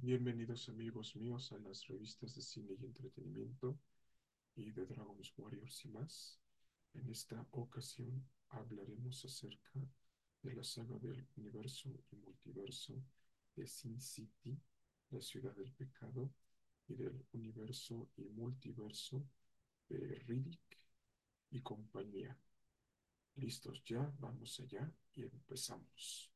Bienvenidos amigos míos a las revistas de cine y entretenimiento y de Dragon's Warriors y más. En esta ocasión hablaremos acerca de la saga del universo y multiverso de Sin City, la ciudad del pecado, y del universo y multiverso de Riddick y compañía. Listos ya, vamos allá y empezamos.